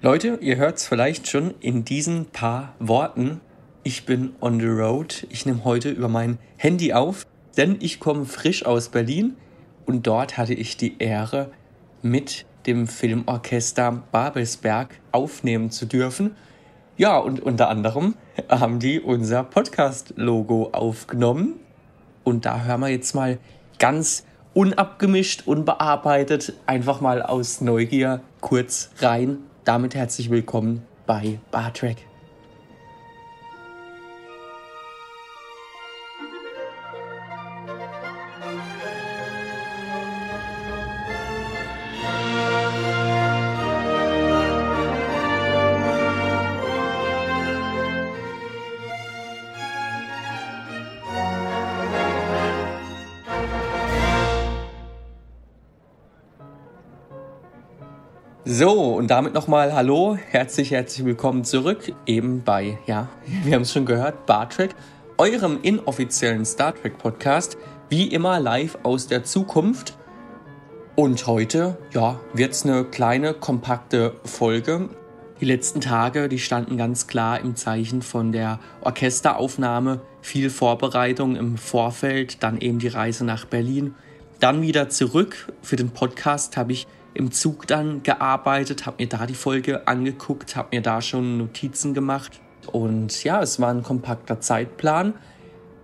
Leute, ihr hört es vielleicht schon in diesen paar Worten. Ich bin on the road. Ich nehme heute über mein Handy auf, denn ich komme frisch aus Berlin und dort hatte ich die Ehre, mit dem Filmorchester Babelsberg aufnehmen zu dürfen. Ja, und unter anderem haben die unser Podcast-Logo aufgenommen. Und da hören wir jetzt mal ganz unabgemischt, unbearbeitet, einfach mal aus Neugier kurz rein. Damit herzlich willkommen bei Bartrack. So, und damit nochmal Hallo, herzlich, herzlich willkommen zurück, eben bei, ja, wir haben es schon gehört, Bar Trek, eurem inoffiziellen Star Trek Podcast, wie immer live aus der Zukunft. Und heute, ja, wird es eine kleine, kompakte Folge. Die letzten Tage, die standen ganz klar im Zeichen von der Orchesteraufnahme, viel Vorbereitung im Vorfeld, dann eben die Reise nach Berlin. Dann wieder zurück. Für den Podcast habe ich im Zug dann gearbeitet, habe mir da die Folge angeguckt, habe mir da schon Notizen gemacht. Und ja, es war ein kompakter Zeitplan.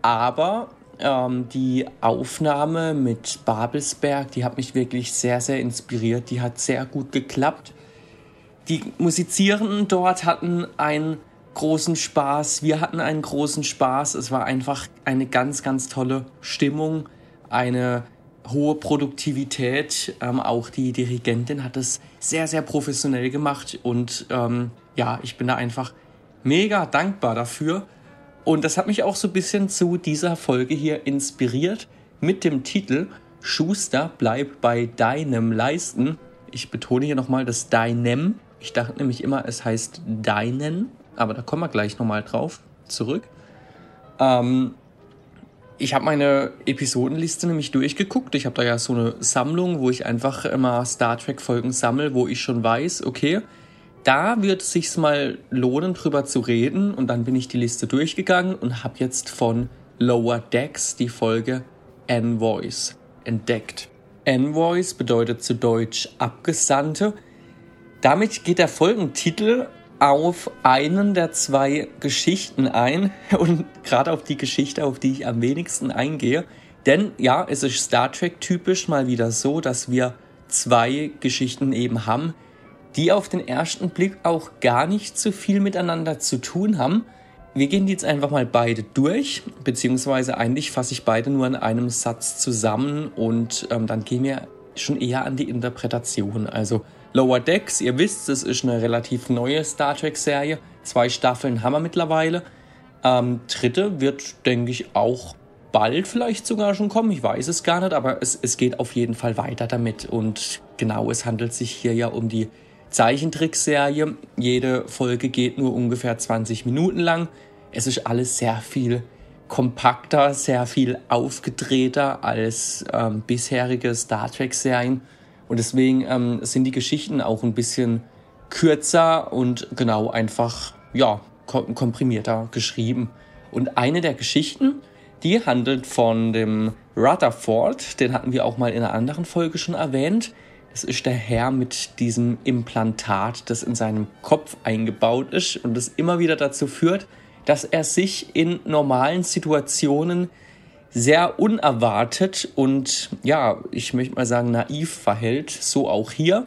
Aber ähm, die Aufnahme mit Babelsberg, die hat mich wirklich sehr, sehr inspiriert. Die hat sehr gut geklappt. Die Musizierenden dort hatten einen großen Spaß. Wir hatten einen großen Spaß. Es war einfach eine ganz, ganz tolle Stimmung. Eine hohe Produktivität. Ähm, auch die Dirigentin hat es sehr, sehr professionell gemacht und ähm, ja, ich bin da einfach mega dankbar dafür. Und das hat mich auch so ein bisschen zu dieser Folge hier inspiriert mit dem Titel Schuster, bleib bei deinem Leisten. Ich betone hier nochmal das deinem. Ich dachte nämlich immer, es heißt deinen, aber da kommen wir gleich nochmal drauf zurück. Ähm, ich habe meine Episodenliste nämlich durchgeguckt. Ich habe da ja so eine Sammlung, wo ich einfach immer Star Trek Folgen sammle, wo ich schon weiß, okay, da wird es sich mal lohnen, drüber zu reden. Und dann bin ich die Liste durchgegangen und habe jetzt von Lower Decks die Folge Envoys entdeckt. Envoys bedeutet zu Deutsch Abgesandte. Damit geht der Folgentitel auf einen der zwei Geschichten ein und gerade auf die Geschichte, auf die ich am wenigsten eingehe. Denn ja, es ist Star Trek typisch mal wieder so, dass wir zwei Geschichten eben haben, die auf den ersten Blick auch gar nicht so viel miteinander zu tun haben. Wir gehen die jetzt einfach mal beide durch, beziehungsweise eigentlich fasse ich beide nur in einem Satz zusammen und ähm, dann gehen wir schon eher an die Interpretation. Also Lower Decks, ihr wisst, es ist eine relativ neue Star Trek-Serie. Zwei Staffeln haben wir mittlerweile. Ähm, dritte wird, denke ich, auch bald vielleicht sogar schon kommen. Ich weiß es gar nicht, aber es, es geht auf jeden Fall weiter damit. Und genau, es handelt sich hier ja um die Zeichentrickserie. Jede Folge geht nur ungefähr 20 Minuten lang. Es ist alles sehr viel kompakter, sehr viel aufgedrehter als ähm, bisherige Star Trek-Serien. Und deswegen ähm, sind die Geschichten auch ein bisschen kürzer und genau einfach, ja, komprimierter geschrieben. Und eine der Geschichten, die handelt von dem Rutherford, den hatten wir auch mal in einer anderen Folge schon erwähnt. Das ist der Herr mit diesem Implantat, das in seinem Kopf eingebaut ist und das immer wieder dazu führt, dass er sich in normalen Situationen sehr unerwartet und ja, ich möchte mal sagen naiv verhält, so auch hier.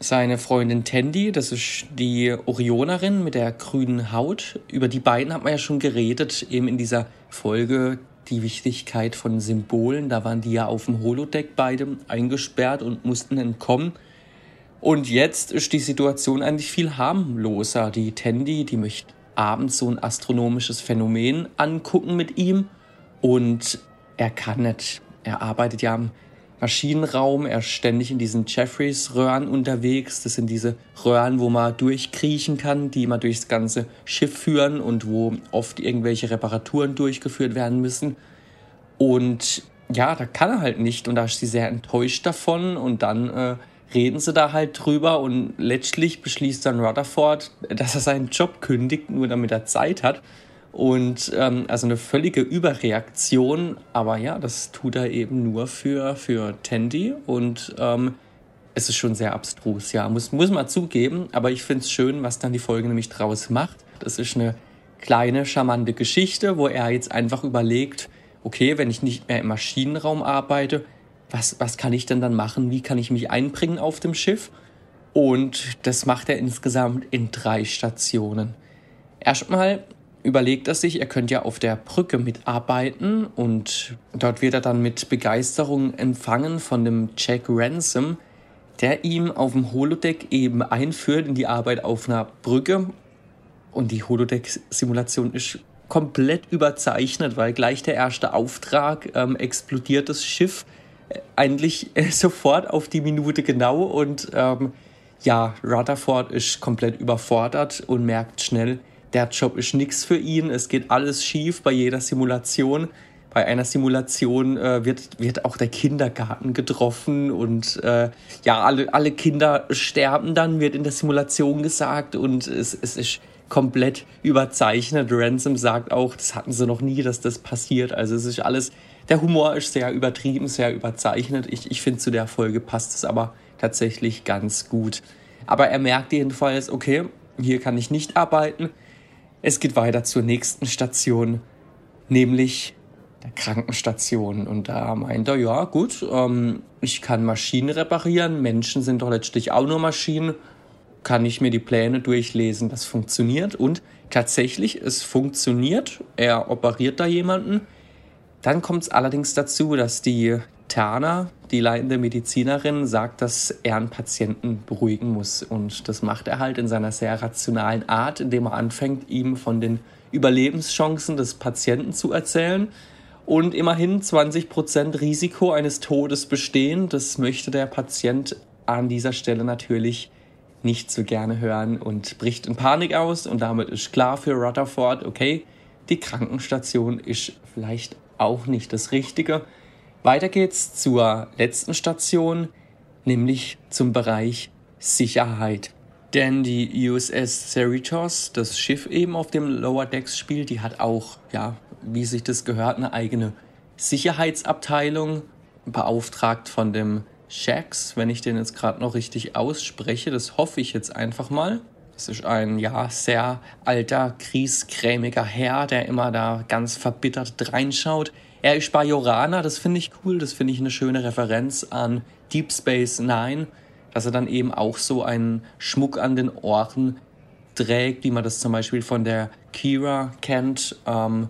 Seine Freundin Tandy, das ist die Orionerin mit der grünen Haut. Über die beiden hat man ja schon geredet, eben in dieser Folge die Wichtigkeit von Symbolen. Da waren die ja auf dem Holodeck beide eingesperrt und mussten entkommen. Und jetzt ist die Situation eigentlich viel harmloser. Die Tandy, die möchte abends so ein astronomisches Phänomen angucken mit ihm und er kann nicht. Er arbeitet ja im Maschinenraum, er ist ständig in diesen Jeffreys-Röhren unterwegs. Das sind diese Röhren, wo man durchkriechen kann, die man durchs ganze Schiff führen und wo oft irgendwelche Reparaturen durchgeführt werden müssen. Und ja, da kann er halt nicht und da ist sie sehr enttäuscht davon und dann äh, reden sie da halt drüber und letztlich beschließt dann Rutherford, dass er seinen Job kündigt, nur damit er Zeit hat. Und ähm, also eine völlige Überreaktion, aber ja, das tut er eben nur für, für Tandy und ähm, es ist schon sehr abstrus, ja, muss, muss man zugeben, aber ich finde es schön, was dann die Folge nämlich draus macht. Das ist eine kleine, charmante Geschichte, wo er jetzt einfach überlegt, okay, wenn ich nicht mehr im Maschinenraum arbeite, was, was kann ich denn dann machen? Wie kann ich mich einbringen auf dem Schiff? Und das macht er insgesamt in drei Stationen. Erstmal überlegt er sich, er könnte ja auf der Brücke mitarbeiten und dort wird er dann mit Begeisterung empfangen von dem Jack Ransom, der ihm auf dem Holodeck eben einführt in die Arbeit auf einer Brücke. Und die Holodeck-Simulation ist komplett überzeichnet, weil gleich der erste Auftrag ähm, explodiert das Schiff äh, eigentlich äh, sofort auf die Minute genau und ähm, ja, Rutherford ist komplett überfordert und merkt schnell, der Job ist nichts für ihn, es geht alles schief bei jeder Simulation bei einer Simulation äh, wird, wird auch der Kindergarten getroffen und äh, ja, alle, alle Kinder sterben dann, wird in der Simulation gesagt und es, es ist komplett überzeichnet. Ransom sagt auch, das hatten sie noch nie, dass das passiert. Also es ist alles, der Humor ist sehr übertrieben, sehr überzeichnet. Ich, ich finde, zu der Folge passt es aber tatsächlich ganz gut. Aber er merkt jedenfalls, okay, hier kann ich nicht arbeiten. Es geht weiter zur nächsten Station, nämlich der Krankenstation. Und da meint er, ja gut, ähm, ich kann Maschinen reparieren, Menschen sind doch letztlich auch nur Maschinen, kann ich mir die Pläne durchlesen, das funktioniert. Und tatsächlich, es funktioniert, er operiert da jemanden. Dann kommt es allerdings dazu, dass die Tana, die leitende Medizinerin, sagt, dass er einen Patienten beruhigen muss. Und das macht er halt in seiner sehr rationalen Art, indem er anfängt, ihm von den Überlebenschancen des Patienten zu erzählen und immerhin 20% Risiko eines Todes bestehen. Das möchte der Patient an dieser Stelle natürlich nicht so gerne hören und bricht in Panik aus und damit ist klar für Rutherford, okay, die Krankenstation ist vielleicht auch nicht das Richtige. Weiter geht's zur letzten Station, nämlich zum Bereich Sicherheit. Denn die USS Cerritos, das Schiff eben auf dem Lower Decks spielt, die hat auch, ja, wie sich das gehört, eine eigene Sicherheitsabteilung, beauftragt von dem Shax, wenn ich den jetzt gerade noch richtig ausspreche. Das hoffe ich jetzt einfach mal. Das ist ein, ja, sehr alter, kriesgrämiger Herr, der immer da ganz verbittert reinschaut. Er ist Bajoraner, das finde ich cool, das finde ich eine schöne Referenz an Deep Space Nine, dass er dann eben auch so einen Schmuck an den Ohren trägt, wie man das zum Beispiel von der Kira kennt, ähm,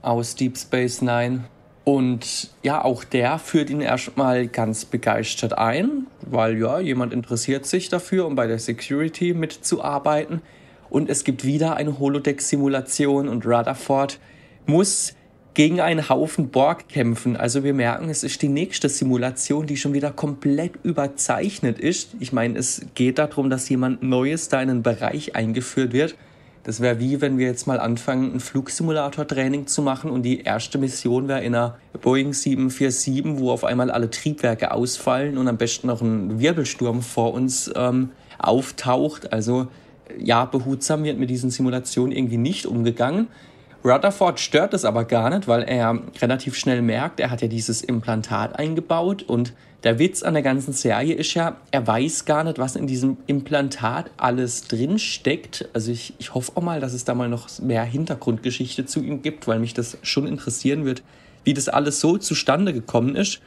aus Deep Space Nine. Und ja, auch der führt ihn erstmal ganz begeistert ein, weil ja, jemand interessiert sich dafür, um bei der Security mitzuarbeiten. Und es gibt wieder eine Holodeck-Simulation und Rutherford muss gegen einen Haufen Borg kämpfen. Also wir merken, es ist die nächste Simulation, die schon wieder komplett überzeichnet ist. Ich meine, es geht darum, dass jemand Neues da in einen Bereich eingeführt wird das wäre wie, wenn wir jetzt mal anfangen, ein Flugsimulator-Training zu machen und die erste Mission wäre in einer Boeing 747, wo auf einmal alle Triebwerke ausfallen und am besten noch ein Wirbelsturm vor uns ähm, auftaucht. Also ja, behutsam wird mit diesen Simulationen irgendwie nicht umgegangen. Rutherford stört es aber gar nicht, weil er relativ schnell merkt, er hat ja dieses Implantat eingebaut und der Witz an der ganzen Serie ist ja, er weiß gar nicht, was in diesem Implantat alles drin steckt. Also ich, ich hoffe auch mal, dass es da mal noch mehr Hintergrundgeschichte zu ihm gibt, weil mich das schon interessieren wird, wie das alles so zustande gekommen ist.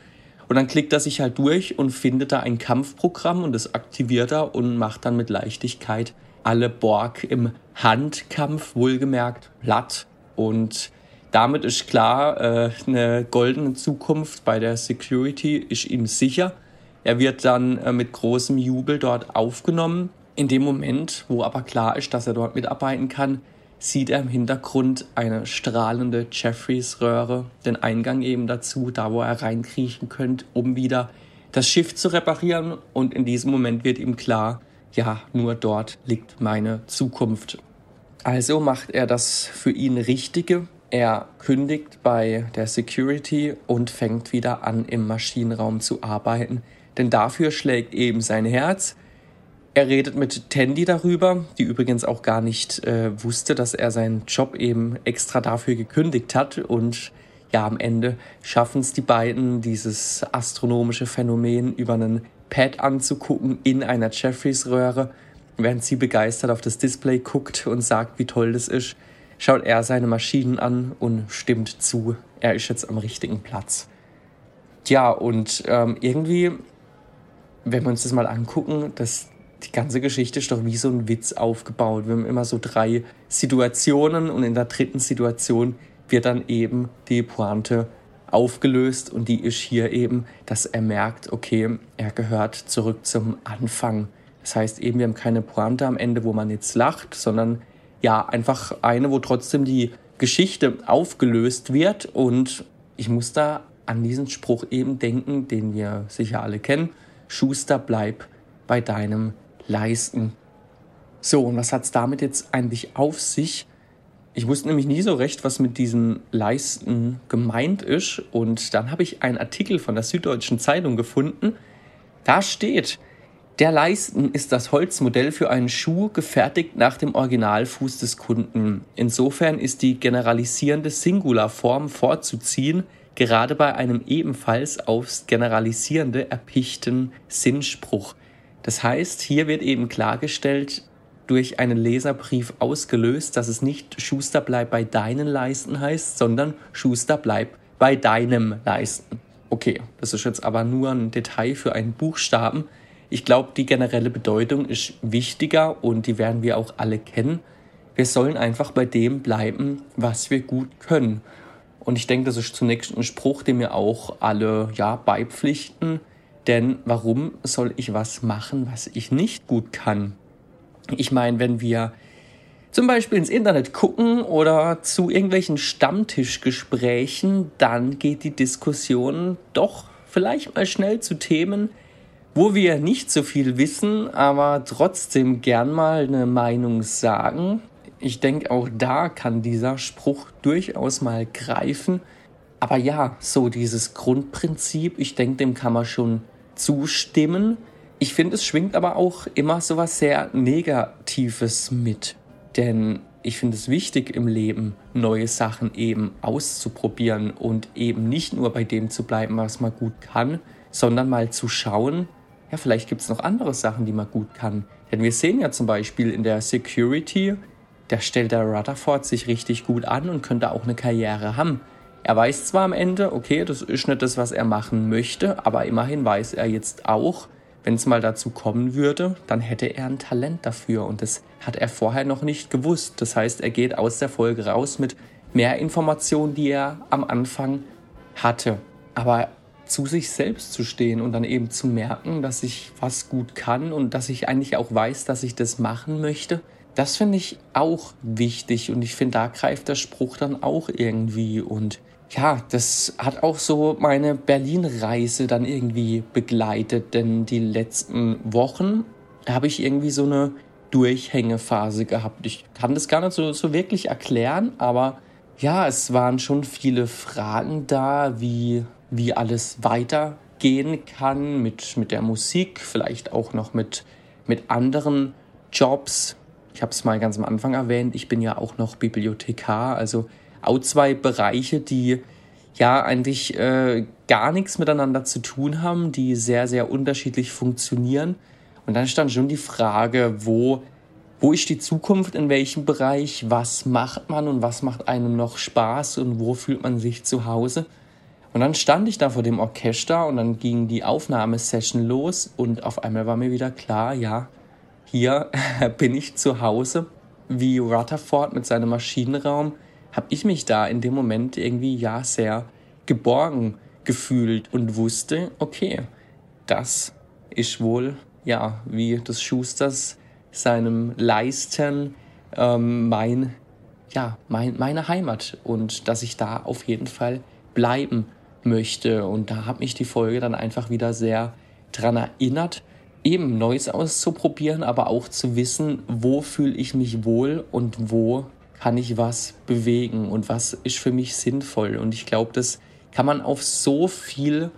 Und dann klickt er sich halt durch und findet da ein Kampfprogramm und das aktiviert er und macht dann mit Leichtigkeit alle Borg im Handkampf wohlgemerkt platt. Und damit ist klar, äh, eine goldene Zukunft bei der Security ist ihm sicher. Er wird dann äh, mit großem Jubel dort aufgenommen. In dem Moment, wo aber klar ist, dass er dort mitarbeiten kann, sieht er im Hintergrund eine strahlende Jeffreys-Röhre, den Eingang eben dazu, da wo er reinkriechen könnte, um wieder das Schiff zu reparieren. Und in diesem Moment wird ihm klar, ja, nur dort liegt meine Zukunft. Also macht er das für ihn Richtige, er kündigt bei der Security und fängt wieder an, im Maschinenraum zu arbeiten. denn dafür schlägt eben sein Herz. Er redet mit Tandy darüber, die übrigens auch gar nicht äh, wusste, dass er seinen Job eben extra dafür gekündigt hat. Und ja, am Ende schaffen es die beiden, dieses astronomische Phänomen über einen Pad anzugucken in einer Jeffreys-Röhre. Während sie begeistert auf das Display guckt und sagt, wie toll das ist, schaut er seine Maschinen an und stimmt zu, er ist jetzt am richtigen Platz. Ja, und ähm, irgendwie, wenn wir uns das mal angucken, das, die ganze Geschichte ist doch wie so ein Witz aufgebaut. Wir haben immer so drei Situationen und in der dritten Situation wird dann eben die Pointe aufgelöst und die ist hier eben, dass er merkt, okay, er gehört zurück zum Anfang. Das heißt eben, wir haben keine Pointe am Ende, wo man jetzt lacht, sondern ja, einfach eine, wo trotzdem die Geschichte aufgelöst wird und ich muss da an diesen Spruch eben denken, den wir sicher alle kennen. Schuster, bleib bei deinem Leisten. So, und was hat es damit jetzt eigentlich auf sich? Ich wusste nämlich nie so recht, was mit diesen Leisten gemeint ist. Und dann habe ich einen Artikel von der Süddeutschen Zeitung gefunden. Da steht, der Leisten ist das Holzmodell für einen Schuh, gefertigt nach dem Originalfuß des Kunden. Insofern ist die generalisierende Singularform vorzuziehen, gerade bei einem ebenfalls aufs Generalisierende erpichten Sinnspruch. Das heißt, hier wird eben klargestellt, durch einen Leserbrief ausgelöst, dass es nicht Schuster bleib bei deinen Leisten heißt, sondern Schuster bleib bei deinem Leisten. Okay, das ist jetzt aber nur ein Detail für einen Buchstaben. Ich glaube, die generelle Bedeutung ist wichtiger und die werden wir auch alle kennen. Wir sollen einfach bei dem bleiben, was wir gut können. Und ich denke, das ist zunächst ein Spruch, den wir auch alle ja beipflichten. Denn warum soll ich was machen, was ich nicht gut kann? Ich meine, wenn wir zum Beispiel ins Internet gucken oder zu irgendwelchen Stammtischgesprächen, dann geht die Diskussion doch vielleicht mal schnell zu Themen, wo wir nicht so viel wissen, aber trotzdem gern mal eine Meinung sagen ich denke, auch da kann dieser Spruch durchaus mal greifen. Aber ja, so dieses Grundprinzip, ich denke, dem kann man schon zustimmen. Ich finde, es schwingt aber auch immer so was sehr Negatives mit. Denn ich finde es wichtig im Leben, neue Sachen eben auszuprobieren und eben nicht nur bei dem zu bleiben, was man gut kann, sondern mal zu schauen, ja, vielleicht gibt es noch andere Sachen, die man gut kann. Denn wir sehen ja zum Beispiel in der Security, da stellt der Rutherford sich richtig gut an und könnte auch eine Karriere haben. Er weiß zwar am Ende, okay, das ist nicht das, was er machen möchte, aber immerhin weiß er jetzt auch, wenn es mal dazu kommen würde, dann hätte er ein Talent dafür und das hat er vorher noch nicht gewusst. Das heißt, er geht aus der Folge raus mit mehr Informationen, die er am Anfang hatte. Aber zu sich selbst zu stehen und dann eben zu merken, dass ich was gut kann und dass ich eigentlich auch weiß, dass ich das machen möchte, das finde ich auch wichtig und ich finde, da greift der Spruch dann auch irgendwie und ja, das hat auch so meine Berlin-Reise dann irgendwie begleitet, denn die letzten Wochen habe ich irgendwie so eine Durchhängephase gehabt. Ich kann das gar nicht so, so wirklich erklären, aber ja, es waren schon viele Fragen da, wie, wie alles weitergehen kann mit, mit der Musik, vielleicht auch noch mit, mit anderen Jobs, ich habe es mal ganz am Anfang erwähnt, ich bin ja auch noch Bibliothekar, also auch zwei Bereiche, die ja eigentlich äh, gar nichts miteinander zu tun haben, die sehr, sehr unterschiedlich funktionieren. Und dann stand schon die Frage, wo, wo ist die Zukunft, in welchem Bereich, was macht man und was macht einem noch Spaß und wo fühlt man sich zu Hause. Und dann stand ich da vor dem Orchester und dann ging die Aufnahmesession los und auf einmal war mir wieder klar, ja, hier bin ich zu Hause, wie Rutherford mit seinem Maschinenraum, habe ich mich da in dem Moment irgendwie ja sehr geborgen gefühlt und wusste, okay, das ist wohl ja wie des Schusters seinem Leisten ähm, mein ja mein, meine Heimat und dass ich da auf jeden Fall bleiben möchte. Und da hat mich die Folge dann einfach wieder sehr dran erinnert eben Neues auszuprobieren, aber auch zu wissen, wo fühle ich mich wohl und wo kann ich was bewegen und was ist für mich sinnvoll. Und ich glaube, das kann man auf so viel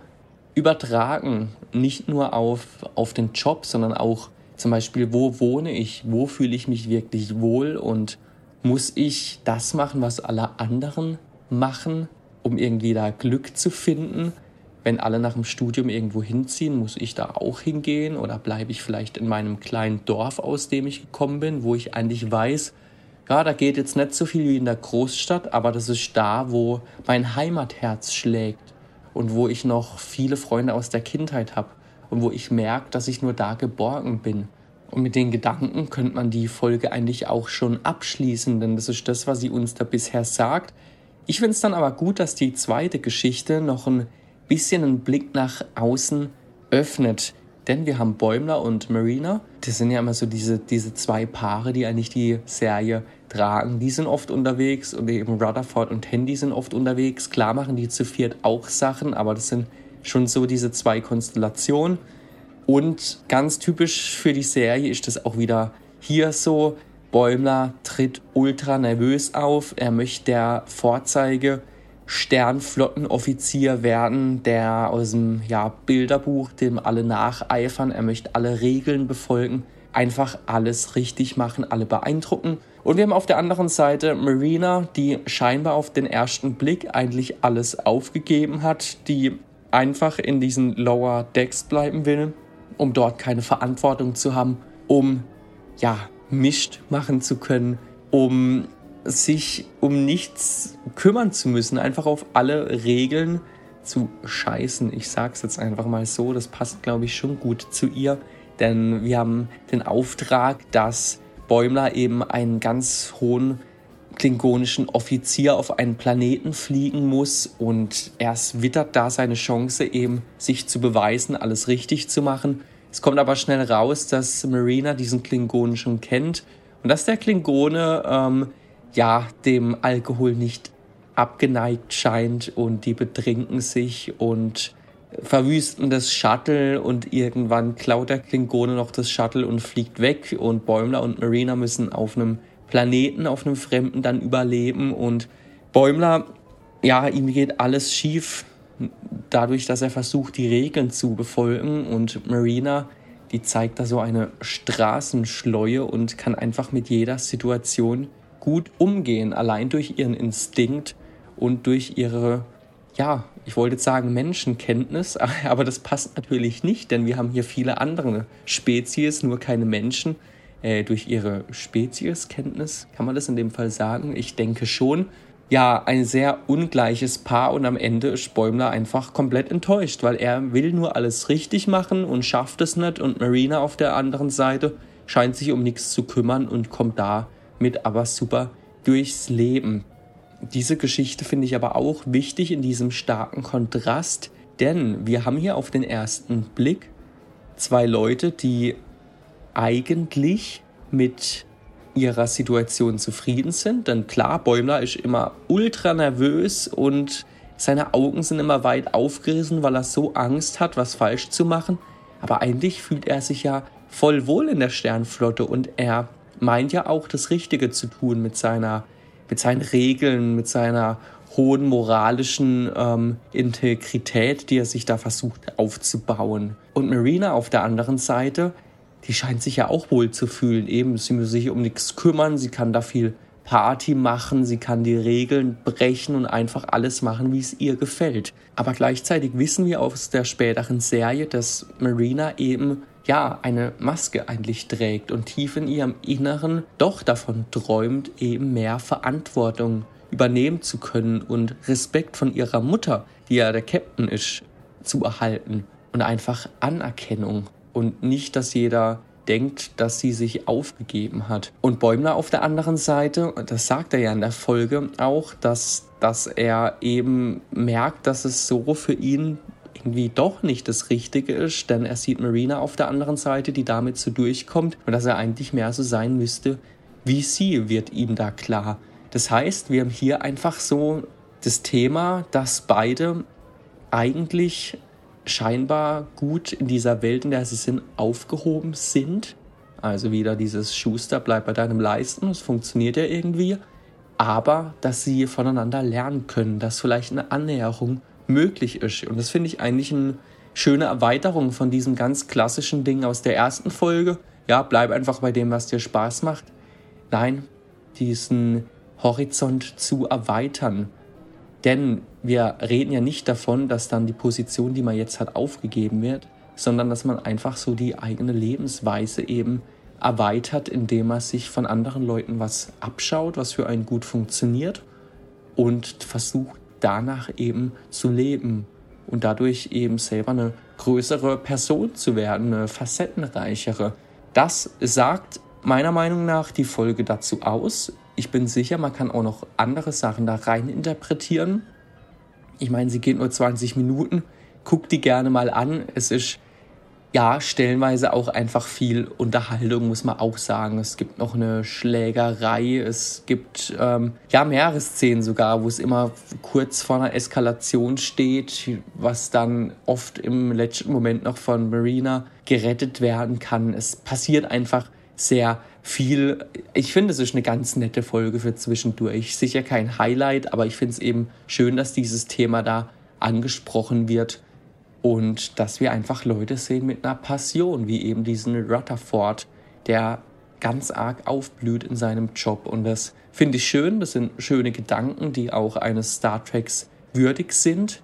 übertragen, nicht nur auf, auf den Job, sondern auch zum Beispiel, wo wohne ich, wo fühle ich mich wirklich wohl? Und muss ich das machen, was alle anderen machen, um irgendwie da Glück zu finden? Wenn alle nach dem Studium irgendwo hinziehen, muss ich da auch hingehen oder bleibe ich vielleicht in meinem kleinen Dorf, aus dem ich gekommen bin, wo ich eigentlich weiß, ja, da geht jetzt nicht so viel wie in der Großstadt, aber das ist da, wo mein Heimatherz schlägt und wo ich noch viele Freunde aus der Kindheit habe und wo ich merke, dass ich nur da geborgen bin. Und mit den Gedanken könnte man die Folge eigentlich auch schon abschließen, denn das ist das, was sie uns da bisher sagt. Ich finde es dann aber gut, dass die zweite Geschichte noch ein bisschen einen Blick nach außen öffnet. Denn wir haben Bäumler und Marina. Das sind ja immer so diese, diese zwei Paare, die eigentlich die Serie tragen. Die sind oft unterwegs und eben Rutherford und Handy sind oft unterwegs. Klar machen die zu viert auch Sachen, aber das sind schon so diese zwei Konstellationen. Und ganz typisch für die Serie ist das auch wieder hier so. Bäumler tritt ultra nervös auf. Er möchte der Vorzeige Sternflottenoffizier werden, der aus dem ja, Bilderbuch, dem alle nacheifern. Er möchte alle Regeln befolgen, einfach alles richtig machen, alle beeindrucken. Und wir haben auf der anderen Seite Marina, die scheinbar auf den ersten Blick eigentlich alles aufgegeben hat, die einfach in diesen Lower Decks bleiben will um dort keine Verantwortung zu haben, um ja, mischt machen zu können, um sich um nichts kümmern zu müssen, einfach auf alle Regeln zu scheißen. Ich sag's jetzt einfach mal so, das passt glaube ich schon gut zu ihr, denn wir haben den Auftrag, dass Bäumler eben einen ganz hohen klingonischen Offizier auf einen Planeten fliegen muss und erst wittert da seine Chance eben, sich zu beweisen, alles richtig zu machen. Es kommt aber schnell raus, dass Marina diesen Klingonen schon kennt und dass der Klingone ähm, ja dem Alkohol nicht abgeneigt scheint und die betrinken sich und verwüsten das Shuttle und irgendwann klaut der Klingone noch das Shuttle und fliegt weg und Bäumler und Marina müssen auf einem Planeten, auf einem Fremden dann überleben und Bäumler, ja, ihm geht alles schief, dadurch, dass er versucht, die Regeln zu befolgen und Marina, die zeigt da so eine Straßenschleue und kann einfach mit jeder Situation gut umgehen, allein durch ihren Instinkt und durch ihre, ja, ich wollte jetzt sagen Menschenkenntnis, aber das passt natürlich nicht, denn wir haben hier viele andere Spezies, nur keine Menschen äh, durch ihre Spezieskenntnis. Kann man das in dem Fall sagen? Ich denke schon. Ja, ein sehr ungleiches Paar und am Ende ist Bäumler einfach komplett enttäuscht, weil er will nur alles richtig machen und schafft es nicht und Marina auf der anderen Seite scheint sich um nichts zu kümmern und kommt damit aber super durchs Leben. Diese Geschichte finde ich aber auch wichtig in diesem starken Kontrast, denn wir haben hier auf den ersten Blick zwei Leute, die eigentlich mit ihrer Situation zufrieden sind. Denn klar, Bäumler ist immer ultra nervös und seine Augen sind immer weit aufgerissen, weil er so Angst hat, was falsch zu machen. Aber eigentlich fühlt er sich ja voll wohl in der Sternflotte und er meint ja auch das Richtige zu tun mit seiner, mit seinen Regeln, mit seiner hohen moralischen ähm, Integrität, die er sich da versucht aufzubauen. Und Marina auf der anderen Seite die scheint sich ja auch wohl zu fühlen. Eben, sie muss sich um nichts kümmern, sie kann da viel Party machen, sie kann die Regeln brechen und einfach alles machen, wie es ihr gefällt. Aber gleichzeitig wissen wir aus der späteren Serie, dass Marina eben ja eine Maske eigentlich trägt und tief in ihrem Inneren doch davon träumt, eben mehr Verantwortung übernehmen zu können und Respekt von ihrer Mutter, die ja der Captain ist, zu erhalten und einfach Anerkennung und nicht, dass jeder denkt, dass sie sich aufgegeben hat. Und Bäumler auf der anderen Seite, das sagt er ja in der Folge auch, dass, dass er eben merkt, dass es so für ihn irgendwie doch nicht das Richtige ist, denn er sieht Marina auf der anderen Seite, die damit so durchkommt und dass er eigentlich mehr so sein müsste wie sie, wird ihm da klar. Das heißt, wir haben hier einfach so das Thema, dass beide eigentlich scheinbar gut in dieser Welt, in der sie sind, aufgehoben sind. Also wieder dieses Schuster, bleib bei deinem Leisten, es funktioniert ja irgendwie. Aber dass sie voneinander lernen können, dass vielleicht eine Annäherung möglich ist. Und das finde ich eigentlich einen schöne Erweiterung von diesem ganz klassischen Ding aus der ersten Folge. Ja, bleib einfach bei dem, was dir Spaß macht. Nein, diesen Horizont zu erweitern. Denn wir reden ja nicht davon, dass dann die Position, die man jetzt hat, aufgegeben wird, sondern dass man einfach so die eigene Lebensweise eben erweitert, indem man sich von anderen Leuten was abschaut, was für einen gut funktioniert und versucht danach eben zu leben und dadurch eben selber eine größere Person zu werden, eine facettenreichere. Das sagt meiner Meinung nach die Folge dazu aus. Ich bin sicher, man kann auch noch andere Sachen da rein interpretieren. Ich meine, sie geht nur 20 Minuten. Guckt die gerne mal an. Es ist ja, stellenweise auch einfach viel Unterhaltung, muss man auch sagen. Es gibt noch eine Schlägerei, es gibt ähm, ja mehrere Szenen sogar, wo es immer kurz vor einer Eskalation steht, was dann oft im letzten Moment noch von Marina gerettet werden kann. Es passiert einfach sehr viel. Ich finde, es ist eine ganz nette Folge für zwischendurch. Sicher kein Highlight, aber ich finde es eben schön, dass dieses Thema da angesprochen wird und dass wir einfach Leute sehen mit einer Passion, wie eben diesen Rutherford, der ganz arg aufblüht in seinem Job. Und das finde ich schön. Das sind schöne Gedanken, die auch eines Star Treks würdig sind.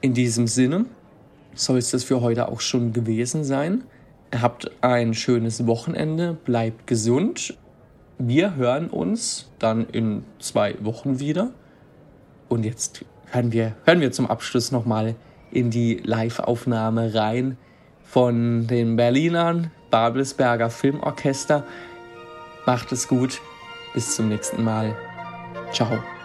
In diesem Sinne soll es das für heute auch schon gewesen sein. Habt ein schönes Wochenende, bleibt gesund. Wir hören uns dann in zwei Wochen wieder. Und jetzt hören wir, hören wir zum Abschluss nochmal in die Live-Aufnahme rein von den Berlinern, Babelsberger Filmorchester. Macht es gut. Bis zum nächsten Mal. Ciao.